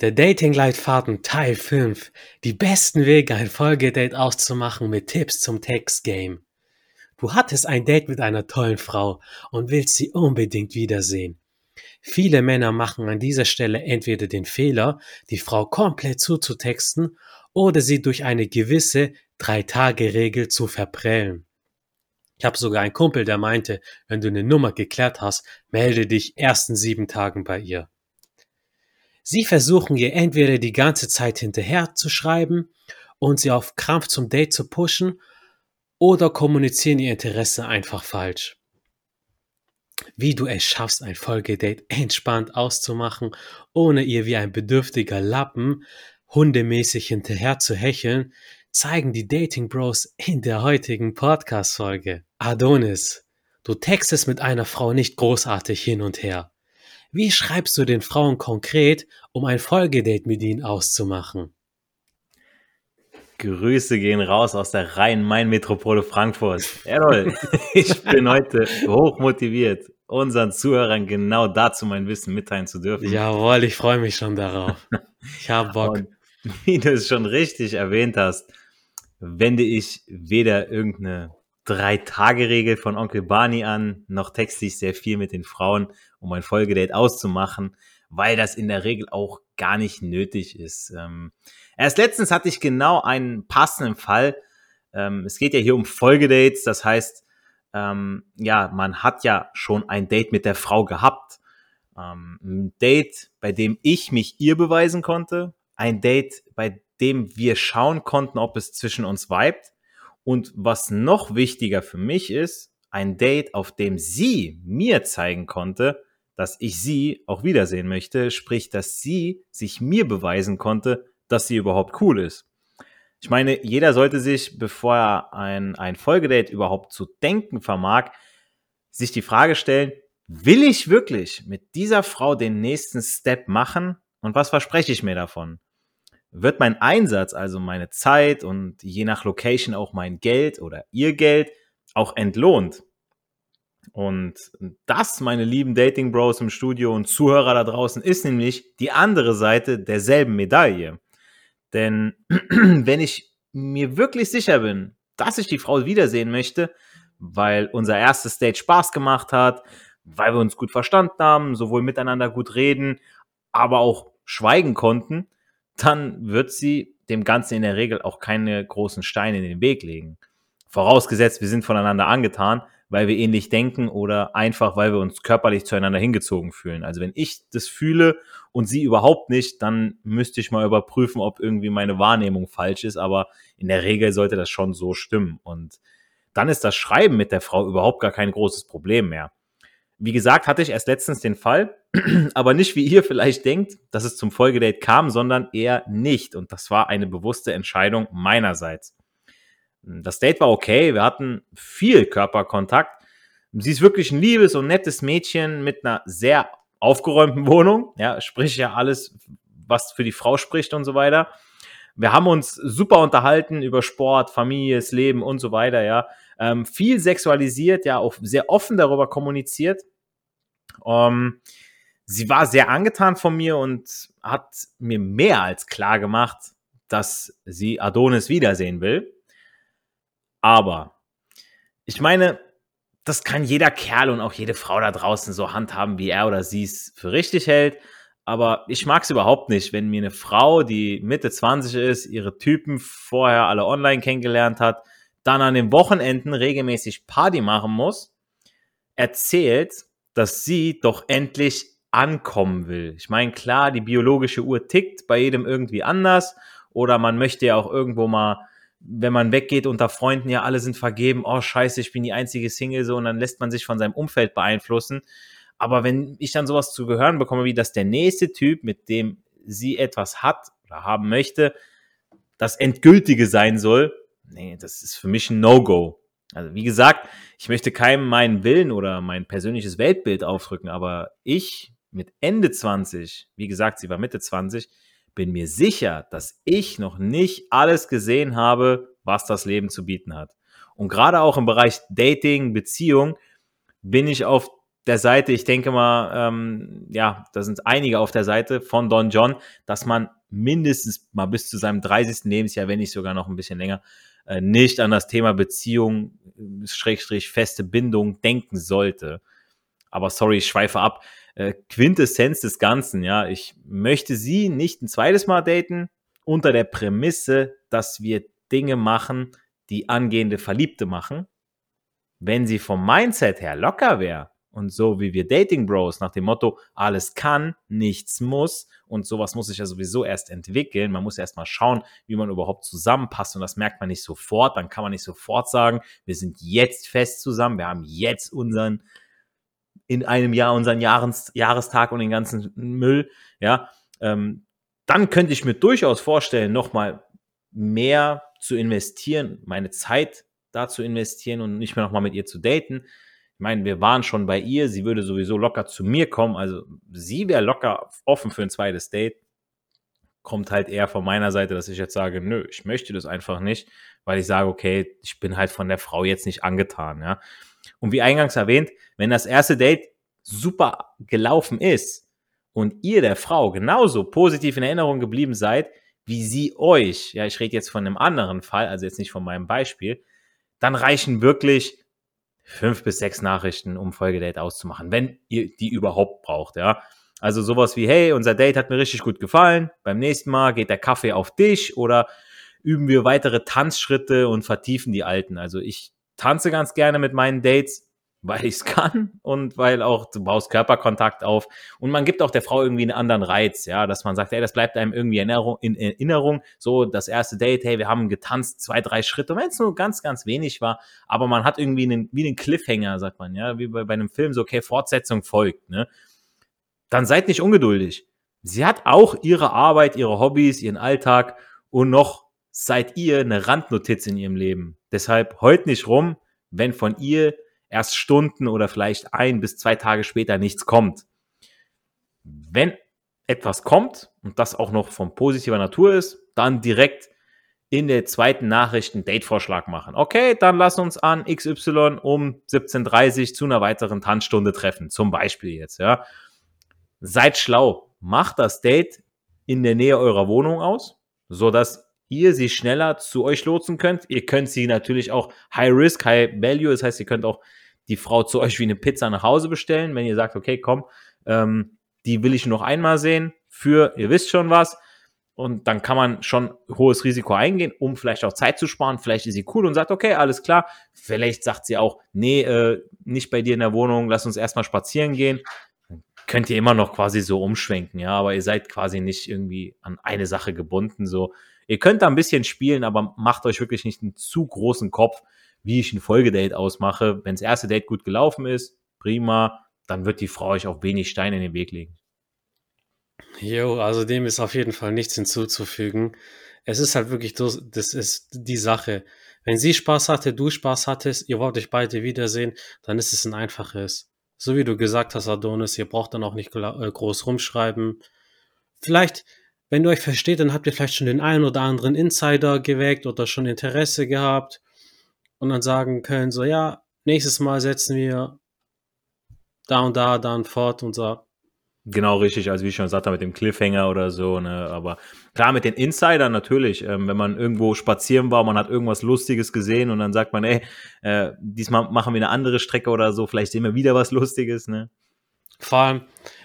Der Dating-Leitfaden Teil 5. Die besten Wege, ein Folgedate auszumachen mit Tipps zum Textgame. Du hattest ein Date mit einer tollen Frau und willst sie unbedingt wiedersehen. Viele Männer machen an dieser Stelle entweder den Fehler, die Frau komplett zuzutexten oder sie durch eine gewisse Drei-Tage-Regel zu verprellen. Ich habe sogar einen Kumpel, der meinte, wenn du eine Nummer geklärt hast, melde dich ersten sieben Tagen bei ihr. Sie versuchen ihr entweder die ganze Zeit hinterher zu schreiben und sie auf Krampf zum Date zu pushen oder kommunizieren ihr Interesse einfach falsch. Wie du es schaffst, ein Folgedate entspannt auszumachen, ohne ihr wie ein bedürftiger Lappen hundemäßig hinterher zu hecheln, zeigen die Dating Bros in der heutigen Podcast-Folge. Adonis, du textest mit einer Frau nicht großartig hin und her. Wie schreibst du den Frauen konkret, um ein Folgedate mit ihnen auszumachen? Grüße gehen raus aus der Rhein-Main-Metropole Frankfurt. Errol, ich bin heute hoch motiviert, unseren Zuhörern genau dazu mein Wissen mitteilen zu dürfen. Jawohl, ich freue mich schon darauf. Ich habe Bock. Und wie du es schon richtig erwähnt hast, wende ich weder irgendeine Drei-Tage-Regel von Onkel Barney an, noch texte ich sehr viel mit den Frauen, um ein Folgedate auszumachen, weil das in der Regel auch gar nicht nötig ist. Ähm, erst letztens hatte ich genau einen passenden Fall. Ähm, es geht ja hier um Folgedates, das heißt, ähm, ja, man hat ja schon ein Date mit der Frau gehabt. Ähm, ein Date, bei dem ich mich ihr beweisen konnte. Ein Date, bei dem wir schauen konnten, ob es zwischen uns vibet. Und was noch wichtiger für mich ist, ein Date, auf dem sie mir zeigen konnte, dass ich sie auch wiedersehen möchte, sprich, dass sie sich mir beweisen konnte, dass sie überhaupt cool ist. Ich meine, jeder sollte sich, bevor er ein, ein Folgedate überhaupt zu denken vermag, sich die Frage stellen, will ich wirklich mit dieser Frau den nächsten Step machen und was verspreche ich mir davon? Wird mein Einsatz, also meine Zeit und je nach Location auch mein Geld oder ihr Geld auch entlohnt? Und das, meine lieben Dating Bros im Studio und Zuhörer da draußen, ist nämlich die andere Seite derselben Medaille. Denn wenn ich mir wirklich sicher bin, dass ich die Frau wiedersehen möchte, weil unser erstes Date Spaß gemacht hat, weil wir uns gut verstanden haben, sowohl miteinander gut reden, aber auch schweigen konnten, dann wird sie dem Ganzen in der Regel auch keine großen Steine in den Weg legen. Vorausgesetzt, wir sind voneinander angetan, weil wir ähnlich denken oder einfach, weil wir uns körperlich zueinander hingezogen fühlen. Also wenn ich das fühle und sie überhaupt nicht, dann müsste ich mal überprüfen, ob irgendwie meine Wahrnehmung falsch ist. Aber in der Regel sollte das schon so stimmen. Und dann ist das Schreiben mit der Frau überhaupt gar kein großes Problem mehr. Wie gesagt, hatte ich erst letztens den Fall, aber nicht wie ihr vielleicht denkt, dass es zum Folgedate kam, sondern eher nicht. Und das war eine bewusste Entscheidung meinerseits. Das Date war okay, wir hatten viel Körperkontakt. Sie ist wirklich ein liebes und nettes Mädchen mit einer sehr aufgeräumten Wohnung, ja, sprich ja alles, was für die Frau spricht und so weiter. Wir haben uns super unterhalten über Sport, Familie, das Leben und so weiter, ja. Ähm, viel sexualisiert, ja, auch sehr offen darüber kommuniziert. Ähm, sie war sehr angetan von mir und hat mir mehr als klar gemacht, dass sie Adonis wiedersehen will. Aber ich meine, das kann jeder Kerl und auch jede Frau da draußen so handhaben, wie er oder sie es für richtig hält. Aber ich mag es überhaupt nicht, wenn mir eine Frau, die Mitte 20 ist, ihre Typen vorher alle online kennengelernt hat, dann an den Wochenenden regelmäßig Party machen muss, erzählt, dass sie doch endlich ankommen will. Ich meine, klar, die biologische Uhr tickt bei jedem irgendwie anders oder man möchte ja auch irgendwo mal wenn man weggeht unter Freunden, ja, alle sind vergeben, oh scheiße, ich bin die einzige Single so und dann lässt man sich von seinem Umfeld beeinflussen. Aber wenn ich dann sowas zu gehören bekomme, wie dass der nächste Typ, mit dem sie etwas hat oder haben möchte, das Endgültige sein soll, nee, das ist für mich ein No-Go. Also wie gesagt, ich möchte keinem meinen Willen oder mein persönliches Weltbild aufdrücken, aber ich mit Ende 20, wie gesagt, sie war Mitte 20, bin mir sicher, dass ich noch nicht alles gesehen habe, was das Leben zu bieten hat. Und gerade auch im Bereich Dating, Beziehung bin ich auf der Seite, ich denke mal, ähm, ja, da sind einige auf der Seite von Don John, dass man mindestens mal bis zu seinem 30. Lebensjahr, wenn nicht sogar noch ein bisschen länger, nicht an das Thema Beziehung, Schrägstrich, feste Bindung denken sollte. Aber sorry, ich schweife ab. Äh, Quintessenz des Ganzen, ja, ich möchte sie nicht ein zweites Mal daten, unter der Prämisse, dass wir Dinge machen, die angehende Verliebte machen. Wenn sie vom Mindset her locker wäre, und so wie wir Dating Bros nach dem Motto, alles kann, nichts muss und sowas muss sich ja sowieso erst entwickeln. Man muss erst mal schauen, wie man überhaupt zusammenpasst und das merkt man nicht sofort. Dann kann man nicht sofort sagen, wir sind jetzt fest zusammen, wir haben jetzt unseren, in einem Jahr unseren Jahres, Jahrestag und den ganzen Müll, ja. Ähm, dann könnte ich mir durchaus vorstellen, nochmal mehr zu investieren, meine Zeit da zu investieren und nicht mehr nochmal mit ihr zu daten ich meine, wir waren schon bei ihr, sie würde sowieso locker zu mir kommen, also sie wäre locker offen für ein zweites Date. Kommt halt eher von meiner Seite, dass ich jetzt sage, nö, ich möchte das einfach nicht, weil ich sage, okay, ich bin halt von der Frau jetzt nicht angetan, ja. Und wie eingangs erwähnt, wenn das erste Date super gelaufen ist und ihr der Frau genauso positiv in Erinnerung geblieben seid, wie sie euch, ja, ich rede jetzt von einem anderen Fall, also jetzt nicht von meinem Beispiel, dann reichen wirklich fünf bis sechs Nachrichten, um Folgedate auszumachen, wenn ihr die überhaupt braucht, ja. Also sowas wie, hey, unser Date hat mir richtig gut gefallen, beim nächsten Mal geht der Kaffee auf dich oder üben wir weitere Tanzschritte und vertiefen die alten. Also ich tanze ganz gerne mit meinen Dates, weil ich es kann und weil auch du baust Körperkontakt auf und man gibt auch der Frau irgendwie einen anderen Reiz, ja, dass man sagt, hey, das bleibt einem irgendwie in Erinnerung, in Erinnerung, so das erste Date, hey, wir haben getanzt, zwei, drei Schritte, wenn es nur ganz, ganz wenig war, aber man hat irgendwie einen, wie einen Cliffhanger, sagt man, ja, wie bei, bei einem Film, so, okay, Fortsetzung folgt, ne, dann seid nicht ungeduldig. Sie hat auch ihre Arbeit, ihre Hobbys, ihren Alltag und noch seid ihr eine Randnotiz in ihrem Leben. Deshalb heult nicht rum, wenn von ihr erst Stunden oder vielleicht ein bis zwei Tage später nichts kommt. Wenn etwas kommt und das auch noch von positiver Natur ist, dann direkt in der zweiten Nachricht einen Datevorschlag machen. Okay, dann lass uns an XY um 17.30 Uhr zu einer weiteren Tanzstunde treffen. Zum Beispiel jetzt, ja. Seid schlau. Macht das Date in der Nähe eurer Wohnung aus, so dass ihr sie schneller zu euch lotsen könnt. Ihr könnt sie natürlich auch High Risk, High Value. Das heißt, ihr könnt auch die Frau zu euch wie eine Pizza nach Hause bestellen, wenn ihr sagt, okay, komm, ähm, die will ich noch einmal sehen für, ihr wisst schon was. Und dann kann man schon hohes Risiko eingehen, um vielleicht auch Zeit zu sparen. Vielleicht ist sie cool und sagt, okay, alles klar. Vielleicht sagt sie auch, nee, äh, nicht bei dir in der Wohnung, lass uns erstmal spazieren gehen. Könnt ihr immer noch quasi so umschwenken, ja, aber ihr seid quasi nicht irgendwie an eine Sache gebunden. So, ihr könnt da ein bisschen spielen, aber macht euch wirklich nicht einen zu großen Kopf, wie ich ein Folgedate ausmache. Wenn das erste Date gut gelaufen ist, prima, dann wird die Frau euch auch wenig Steine in den Weg legen. Jo, also dem ist auf jeden Fall nichts hinzuzufügen. Es ist halt wirklich, das ist die Sache. Wenn sie Spaß hatte, du Spaß hattest, ihr wollt euch beide wiedersehen, dann ist es ein einfaches. So wie du gesagt hast, Adonis, ihr braucht dann auch nicht äh, groß rumschreiben. Vielleicht, wenn du euch versteht, dann habt ihr vielleicht schon den einen oder anderen Insider geweckt oder schon Interesse gehabt und dann sagen können, so ja, nächstes Mal setzen wir da und da dann fort unser Genau, richtig, also wie ich schon gesagt habe, mit dem Cliffhanger oder so, ne? Aber klar, mit den Insidern natürlich, ähm, wenn man irgendwo spazieren war, man hat irgendwas Lustiges gesehen und dann sagt man, ey, äh, diesmal machen wir eine andere Strecke oder so, vielleicht sehen wir wieder was Lustiges, ne? Vor allem,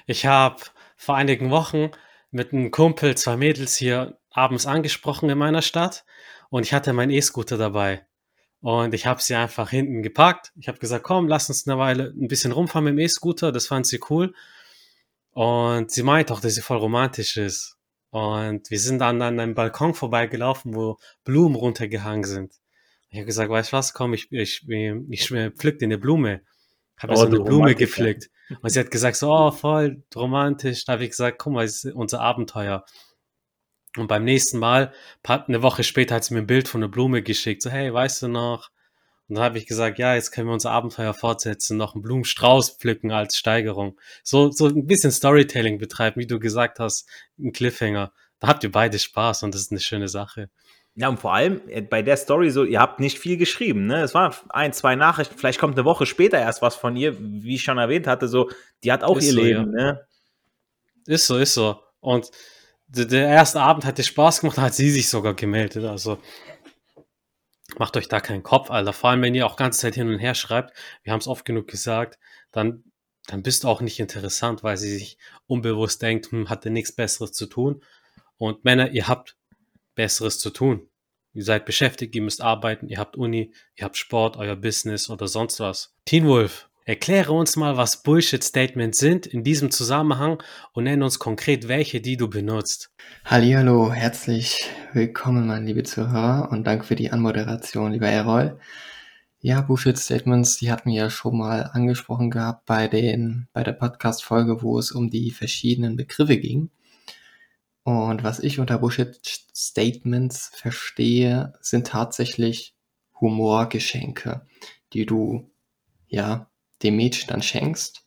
ich habe vor einigen Wochen mit einem Kumpel zwei Mädels hier abends angesprochen in meiner Stadt und ich hatte meinen E-Scooter dabei. Und ich habe sie einfach hinten gepackt. Ich habe gesagt, komm, lass uns eine Weile ein bisschen rumfahren mit dem E-Scooter. Das fand sie cool. Und sie meint auch, dass sie voll romantisch ist. Und wir sind dann an einem Balkon vorbeigelaufen, wo Blumen runtergehangen sind. Ich habe gesagt, weißt du was, komm, ich, ich, ich, ich pflück dir eine Blume. Habe oh, so eine Blume gepflückt. Und sie hat gesagt, so, oh, voll romantisch. Da habe ich gesagt, guck mal, das ist unser Abenteuer. Und beim nächsten Mal, eine Woche später, hat sie mir ein Bild von einer Blume geschickt. So, hey, weißt du noch? Und dann habe ich gesagt, ja, jetzt können wir unser Abenteuer fortsetzen, noch einen Blumenstrauß pflücken als Steigerung. So, so ein bisschen Storytelling betreiben, wie du gesagt hast, ein Cliffhanger. Da habt ihr beide Spaß und das ist eine schöne Sache. Ja, und vor allem äh, bei der Story so, ihr habt nicht viel geschrieben, ne? Es waren ein, zwei Nachrichten, vielleicht kommt eine Woche später erst was von ihr, wie ich schon erwähnt hatte, so, die hat auch Ist ihr so, Leben, ja. ne? Ist so, ist so. Und der erste Abend hat dir Spaß gemacht, hat sie sich sogar gemeldet. Also macht euch da keinen Kopf, Alter. Vor allem, wenn ihr auch ganze Zeit hin und her schreibt, wir haben es oft genug gesagt, dann, dann bist du auch nicht interessant, weil sie sich unbewusst denkt, hm, hatte nichts Besseres zu tun. Und Männer, ihr habt Besseres zu tun. Ihr seid beschäftigt, ihr müsst arbeiten, ihr habt Uni, ihr habt Sport, euer Business oder sonst was. Teen Wolf, erkläre uns mal, was Bullshit-Statements sind in diesem Zusammenhang und nenne uns konkret welche, die du benutzt. Hallihallo, herzlich willkommen, meine liebe Zuhörer, und danke für die Anmoderation, lieber Errol. Ja, Bullshit Statements, die hatten wir ja schon mal angesprochen gehabt bei den, bei der Podcast-Folge, wo es um die verschiedenen Begriffe ging. Und was ich unter Bullshit Statements verstehe, sind tatsächlich Humorgeschenke, die du, ja, dem Mädchen dann schenkst.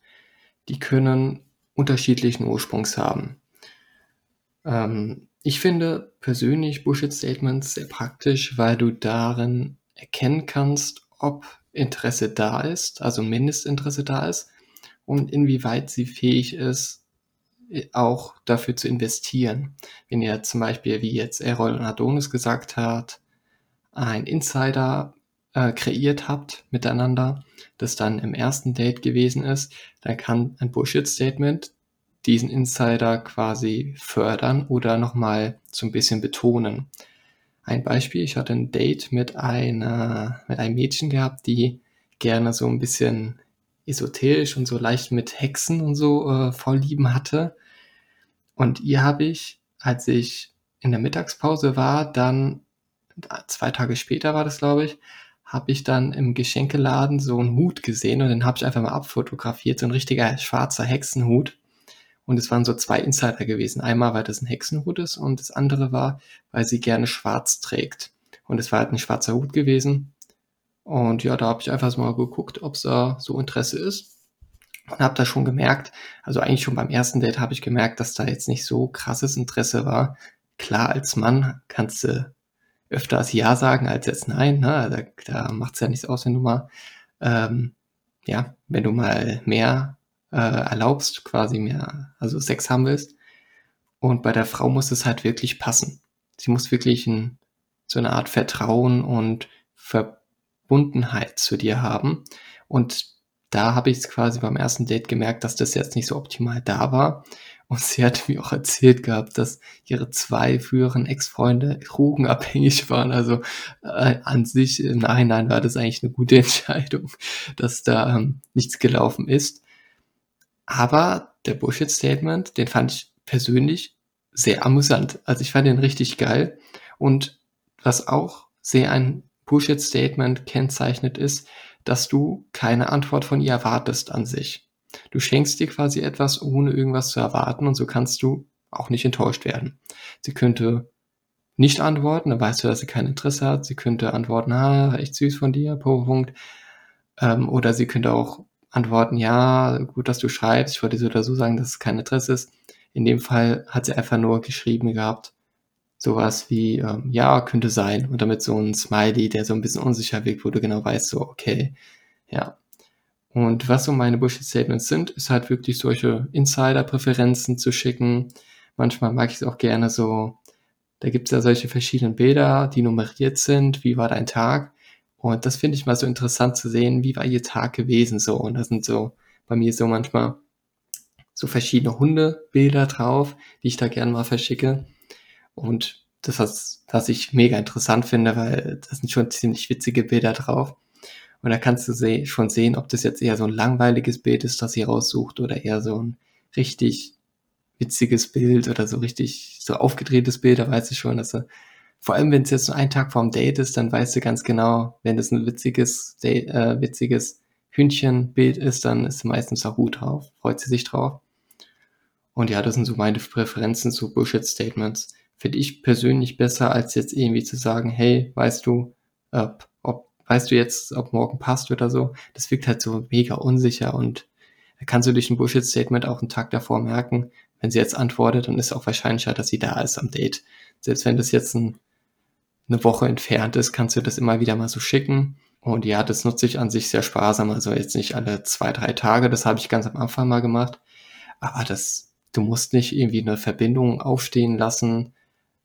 Die können unterschiedlichen Ursprungs haben. Ähm, ich finde persönlich Bullshit Statements sehr praktisch, weil du darin erkennen kannst, ob Interesse da ist, also Mindestinteresse da ist und inwieweit sie fähig ist, auch dafür zu investieren. Wenn ihr zum Beispiel, wie jetzt Errol und Adonis gesagt hat, ein Insider äh, kreiert habt miteinander, das dann im ersten Date gewesen ist, dann kann ein Bullshit-Statement diesen Insider quasi fördern oder nochmal so ein bisschen betonen. Ein Beispiel, ich hatte ein Date mit einer, mit einem Mädchen gehabt, die gerne so ein bisschen esoterisch und so leicht mit Hexen und so äh, Vorlieben hatte. Und ihr habe ich, als ich in der Mittagspause war, dann zwei Tage später war das, glaube ich, habe ich dann im Geschenkeladen so einen Hut gesehen und den habe ich einfach mal abfotografiert, so ein richtiger schwarzer Hexenhut. Und es waren so zwei Insider gewesen. Einmal, weil das ein Hexenhut ist und das andere war, weil sie gerne schwarz trägt. Und es war halt ein schwarzer Hut gewesen. Und ja, da habe ich einfach mal geguckt, ob es da so Interesse ist. Und habe da schon gemerkt, also eigentlich schon beim ersten Date habe ich gemerkt, dass da jetzt nicht so krasses Interesse war. Klar, als Mann kannst du öfters Ja sagen als jetzt Nein. Ne? Da, da macht es ja nichts aus, wenn du mal, ähm, ja, wenn du mal mehr äh, erlaubst, quasi mehr, also Sex haben willst. Und bei der Frau muss es halt wirklich passen. Sie muss wirklich ein, so eine Art Vertrauen und Verbundenheit zu dir haben. Und da habe ich es quasi beim ersten Date gemerkt, dass das jetzt nicht so optimal da war. Und sie hat mir auch erzählt gehabt, dass ihre zwei früheren Ex-Freunde drogenabhängig waren. Also äh, an sich im Nachhinein war das eigentlich eine gute Entscheidung, dass da ähm, nichts gelaufen ist. Aber der Bullshit-Statement, den fand ich persönlich sehr amüsant. Also ich fand den richtig geil. Und was auch sehr ein Bullshit-Statement kennzeichnet ist, dass du keine Antwort von ihr erwartest an sich. Du schenkst dir quasi etwas, ohne irgendwas zu erwarten und so kannst du auch nicht enttäuscht werden. Sie könnte nicht antworten, dann weißt du, dass sie kein Interesse hat. Sie könnte antworten, ah, echt süß von dir, Punkt. Ähm, oder sie könnte auch antworten, ja, gut, dass du schreibst. Ich wollte so oder so sagen, dass es kein Interesse ist. In dem Fall hat sie einfach nur geschrieben gehabt, sowas wie, ähm, ja, könnte sein. Und damit so ein Smiley, der so ein bisschen unsicher wirkt, wo du genau weißt, so, okay, ja. Und was so meine Bullshit-Statements sind, ist halt wirklich solche Insider-Präferenzen zu schicken. Manchmal mag ich es auch gerne so, da gibt es ja solche verschiedenen Bilder, die nummeriert sind. Wie war dein Tag? Und das finde ich mal so interessant zu sehen, wie war ihr Tag gewesen so. Und da sind so bei mir so manchmal so verschiedene Hundebilder drauf, die ich da gerne mal verschicke. Und das, was, was ich mega interessant finde, weil das sind schon ziemlich witzige Bilder drauf. Und da kannst du se schon sehen, ob das jetzt eher so ein langweiliges Bild ist, das sie raussucht, oder eher so ein richtig witziges Bild oder so richtig so aufgedrehtes Bild. Da weißt du schon, dass du, vor allem wenn es jetzt so ein Tag vorm Date ist, dann weißt du ganz genau, wenn das ein witziges, Date, äh, witziges Hündchenbild ist, dann ist meistens auch gut drauf, freut sie sich drauf. Und ja, das sind so meine Präferenzen zu Bullshit-Statements. Finde ich persönlich besser, als jetzt irgendwie zu sagen, hey, weißt du, ob, weißt du jetzt, ob morgen passt oder so. Das wirkt halt so mega unsicher und da kannst du durch ein Bullshit-Statement auch einen Tag davor merken, wenn sie jetzt antwortet, dann ist auch wahrscheinlicher, dass sie da ist am Date. Selbst wenn das jetzt ein eine Woche entfernt ist, kannst du das immer wieder mal so schicken. Und ja, das nutze ich an sich sehr sparsam, also jetzt nicht alle zwei, drei Tage, das habe ich ganz am Anfang mal gemacht. Aber das, du musst nicht irgendwie eine Verbindung aufstehen lassen,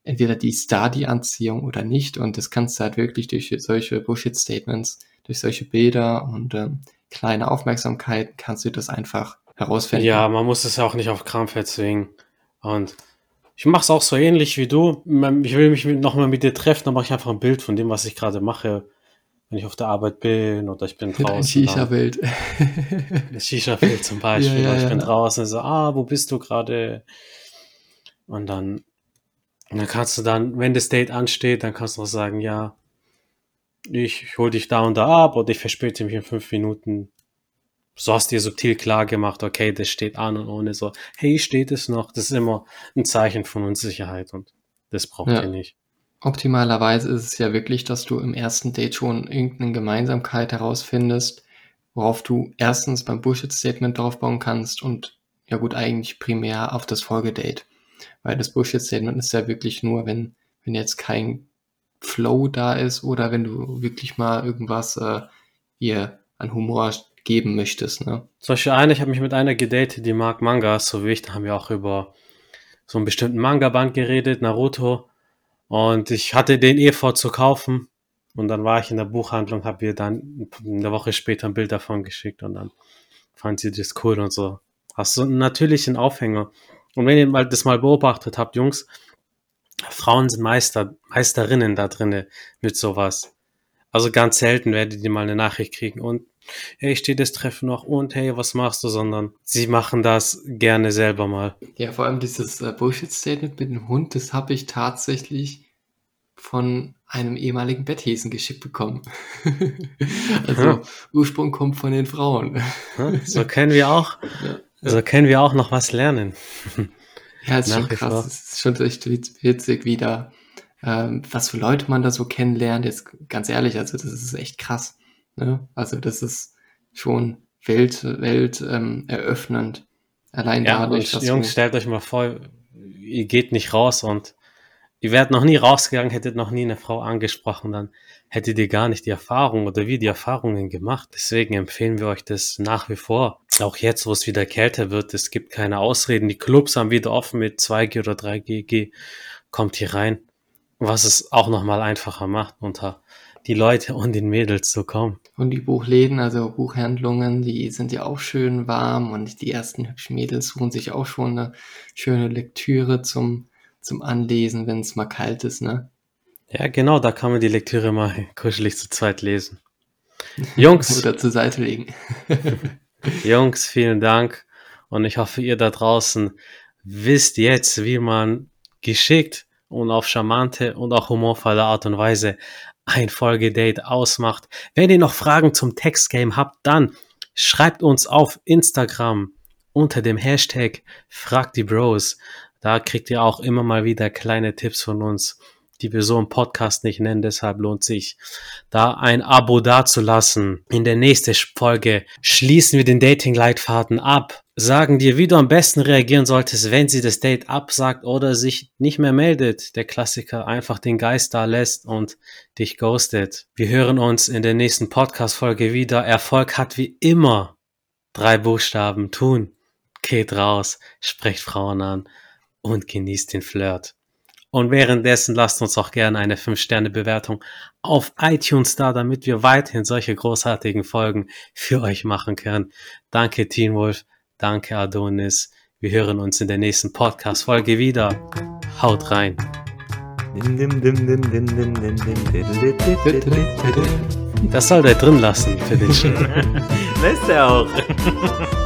entweder die ist da, die Anziehung oder nicht. Und das kannst du halt wirklich durch solche Bullshit-Statements, durch solche Bilder und ähm, kleine Aufmerksamkeiten kannst du das einfach herausfinden. Ja, man muss es ja auch nicht auf Krampf erzwingen. Und ich mache es auch so ähnlich wie du. Ich will mich nochmal mit dir treffen, dann mache ich einfach ein Bild von dem, was ich gerade mache. Wenn ich auf der Arbeit bin oder ich bin draußen. Ein Shisha-Bild. Ein Shisha-Bild zum Beispiel. Ja, ja, ich bin draußen und so, ah, wo bist du gerade? Und dann, dann kannst du dann, wenn das Date ansteht, dann kannst du auch sagen, ja, ich hol dich da und da ab oder ich verspäte mich in fünf Minuten so hast dir subtil klar gemacht, okay, das steht an und ohne so, hey, steht es noch? Das ist immer ein Zeichen von Unsicherheit und das braucht ja. ihr nicht. Optimalerweise ist es ja wirklich, dass du im ersten Date schon irgendeine Gemeinsamkeit herausfindest, worauf du erstens beim Bullshit-Statement drauf bauen kannst und ja gut, eigentlich primär auf das Folgedate. Weil das Bullshit-Statement ist ja wirklich nur, wenn, wenn jetzt kein Flow da ist oder wenn du wirklich mal irgendwas äh, hier an Humor geben möchtest. Ne? Zum Beispiel eine, ich habe mich mit einer gedatet, die mag Mangas, so wie ich, da haben wir auch über so einen bestimmten Manga-Band geredet, Naruto. Und ich hatte den eh vor zu kaufen. Und dann war ich in der Buchhandlung, habe ihr dann eine Woche später ein Bild davon geschickt und dann fand sie das cool und so. Hast du natürlich einen Aufhänger. Und wenn ihr mal das mal beobachtet habt, Jungs, Frauen sind Meister, Meisterinnen da drinnen mit sowas. Also ganz selten werdet ihr mal eine Nachricht kriegen und hey, steht das Treffen noch und hey, was machst du, sondern sie machen das gerne selber mal. Ja, vor allem dieses äh, Bullshit-Statement mit dem Hund, das habe ich tatsächlich von einem ehemaligen Betthesen geschickt bekommen. also ja. Ursprung kommt von den Frauen. so können wir auch, ja. So können wir auch noch was lernen. ja, es ist schon krass. Es ist schon echt witzig, wie da, ähm, was für Leute man da so kennenlernt. Jetzt ganz ehrlich, also das ist echt krass. Ne? Also das ist schon Welt, Welt ähm, eröffnend. Allein ja, dadurch, dass Jungs, stellt euch mal vor, ihr geht nicht raus und ihr wärt noch nie rausgegangen, hättet noch nie eine Frau angesprochen, dann hättet ihr gar nicht die Erfahrung oder wie die Erfahrungen gemacht. Deswegen empfehlen wir euch das nach wie vor. Auch jetzt, wo es wieder kälter wird, es gibt keine Ausreden. Die Clubs haben wieder offen mit 2G oder 3G. Kommt hier rein, was es auch nochmal einfacher macht, unter die Leute und den Mädels zu kommen. Und die Buchläden, also Buchhandlungen, die sind ja auch schön warm und die ersten hübschen Mädels suchen sich auch schon eine schöne Lektüre zum, zum Anlesen, wenn es mal kalt ist, ne? Ja, genau, da kann man die Lektüre mal kuschelig zu zweit lesen. Jungs. Oder zur Seite legen. Jungs, vielen Dank. Und ich hoffe, ihr da draußen wisst jetzt, wie man geschickt und auf charmante und auch humorvolle Art und Weise ein Folgedate ausmacht. Wenn ihr noch Fragen zum Textgame habt, dann schreibt uns auf Instagram unter dem Hashtag Frag die Bros. Da kriegt ihr auch immer mal wieder kleine Tipps von uns, die wir so im Podcast nicht nennen. Deshalb lohnt sich, da ein Abo dazulassen. In der nächsten Folge schließen wir den Dating-Leitfaden ab sagen dir, wie du am besten reagieren solltest, wenn sie das Date absagt oder sich nicht mehr meldet. Der Klassiker einfach den Geist da lässt und dich ghostet. Wir hören uns in der nächsten Podcast-Folge wieder. Erfolg hat wie immer drei Buchstaben. Tun. Geht raus, sprecht Frauen an und genießt den Flirt. Und währenddessen lasst uns auch gerne eine 5-Sterne-Bewertung auf iTunes da, damit wir weiterhin solche großartigen Folgen für euch machen können. Danke, Teen Wolf. Danke, Adonis. Wir hören uns in der nächsten Podcast-Folge wieder. Haut rein. Das soll der drin lassen für den Schritt. Lässt er auch.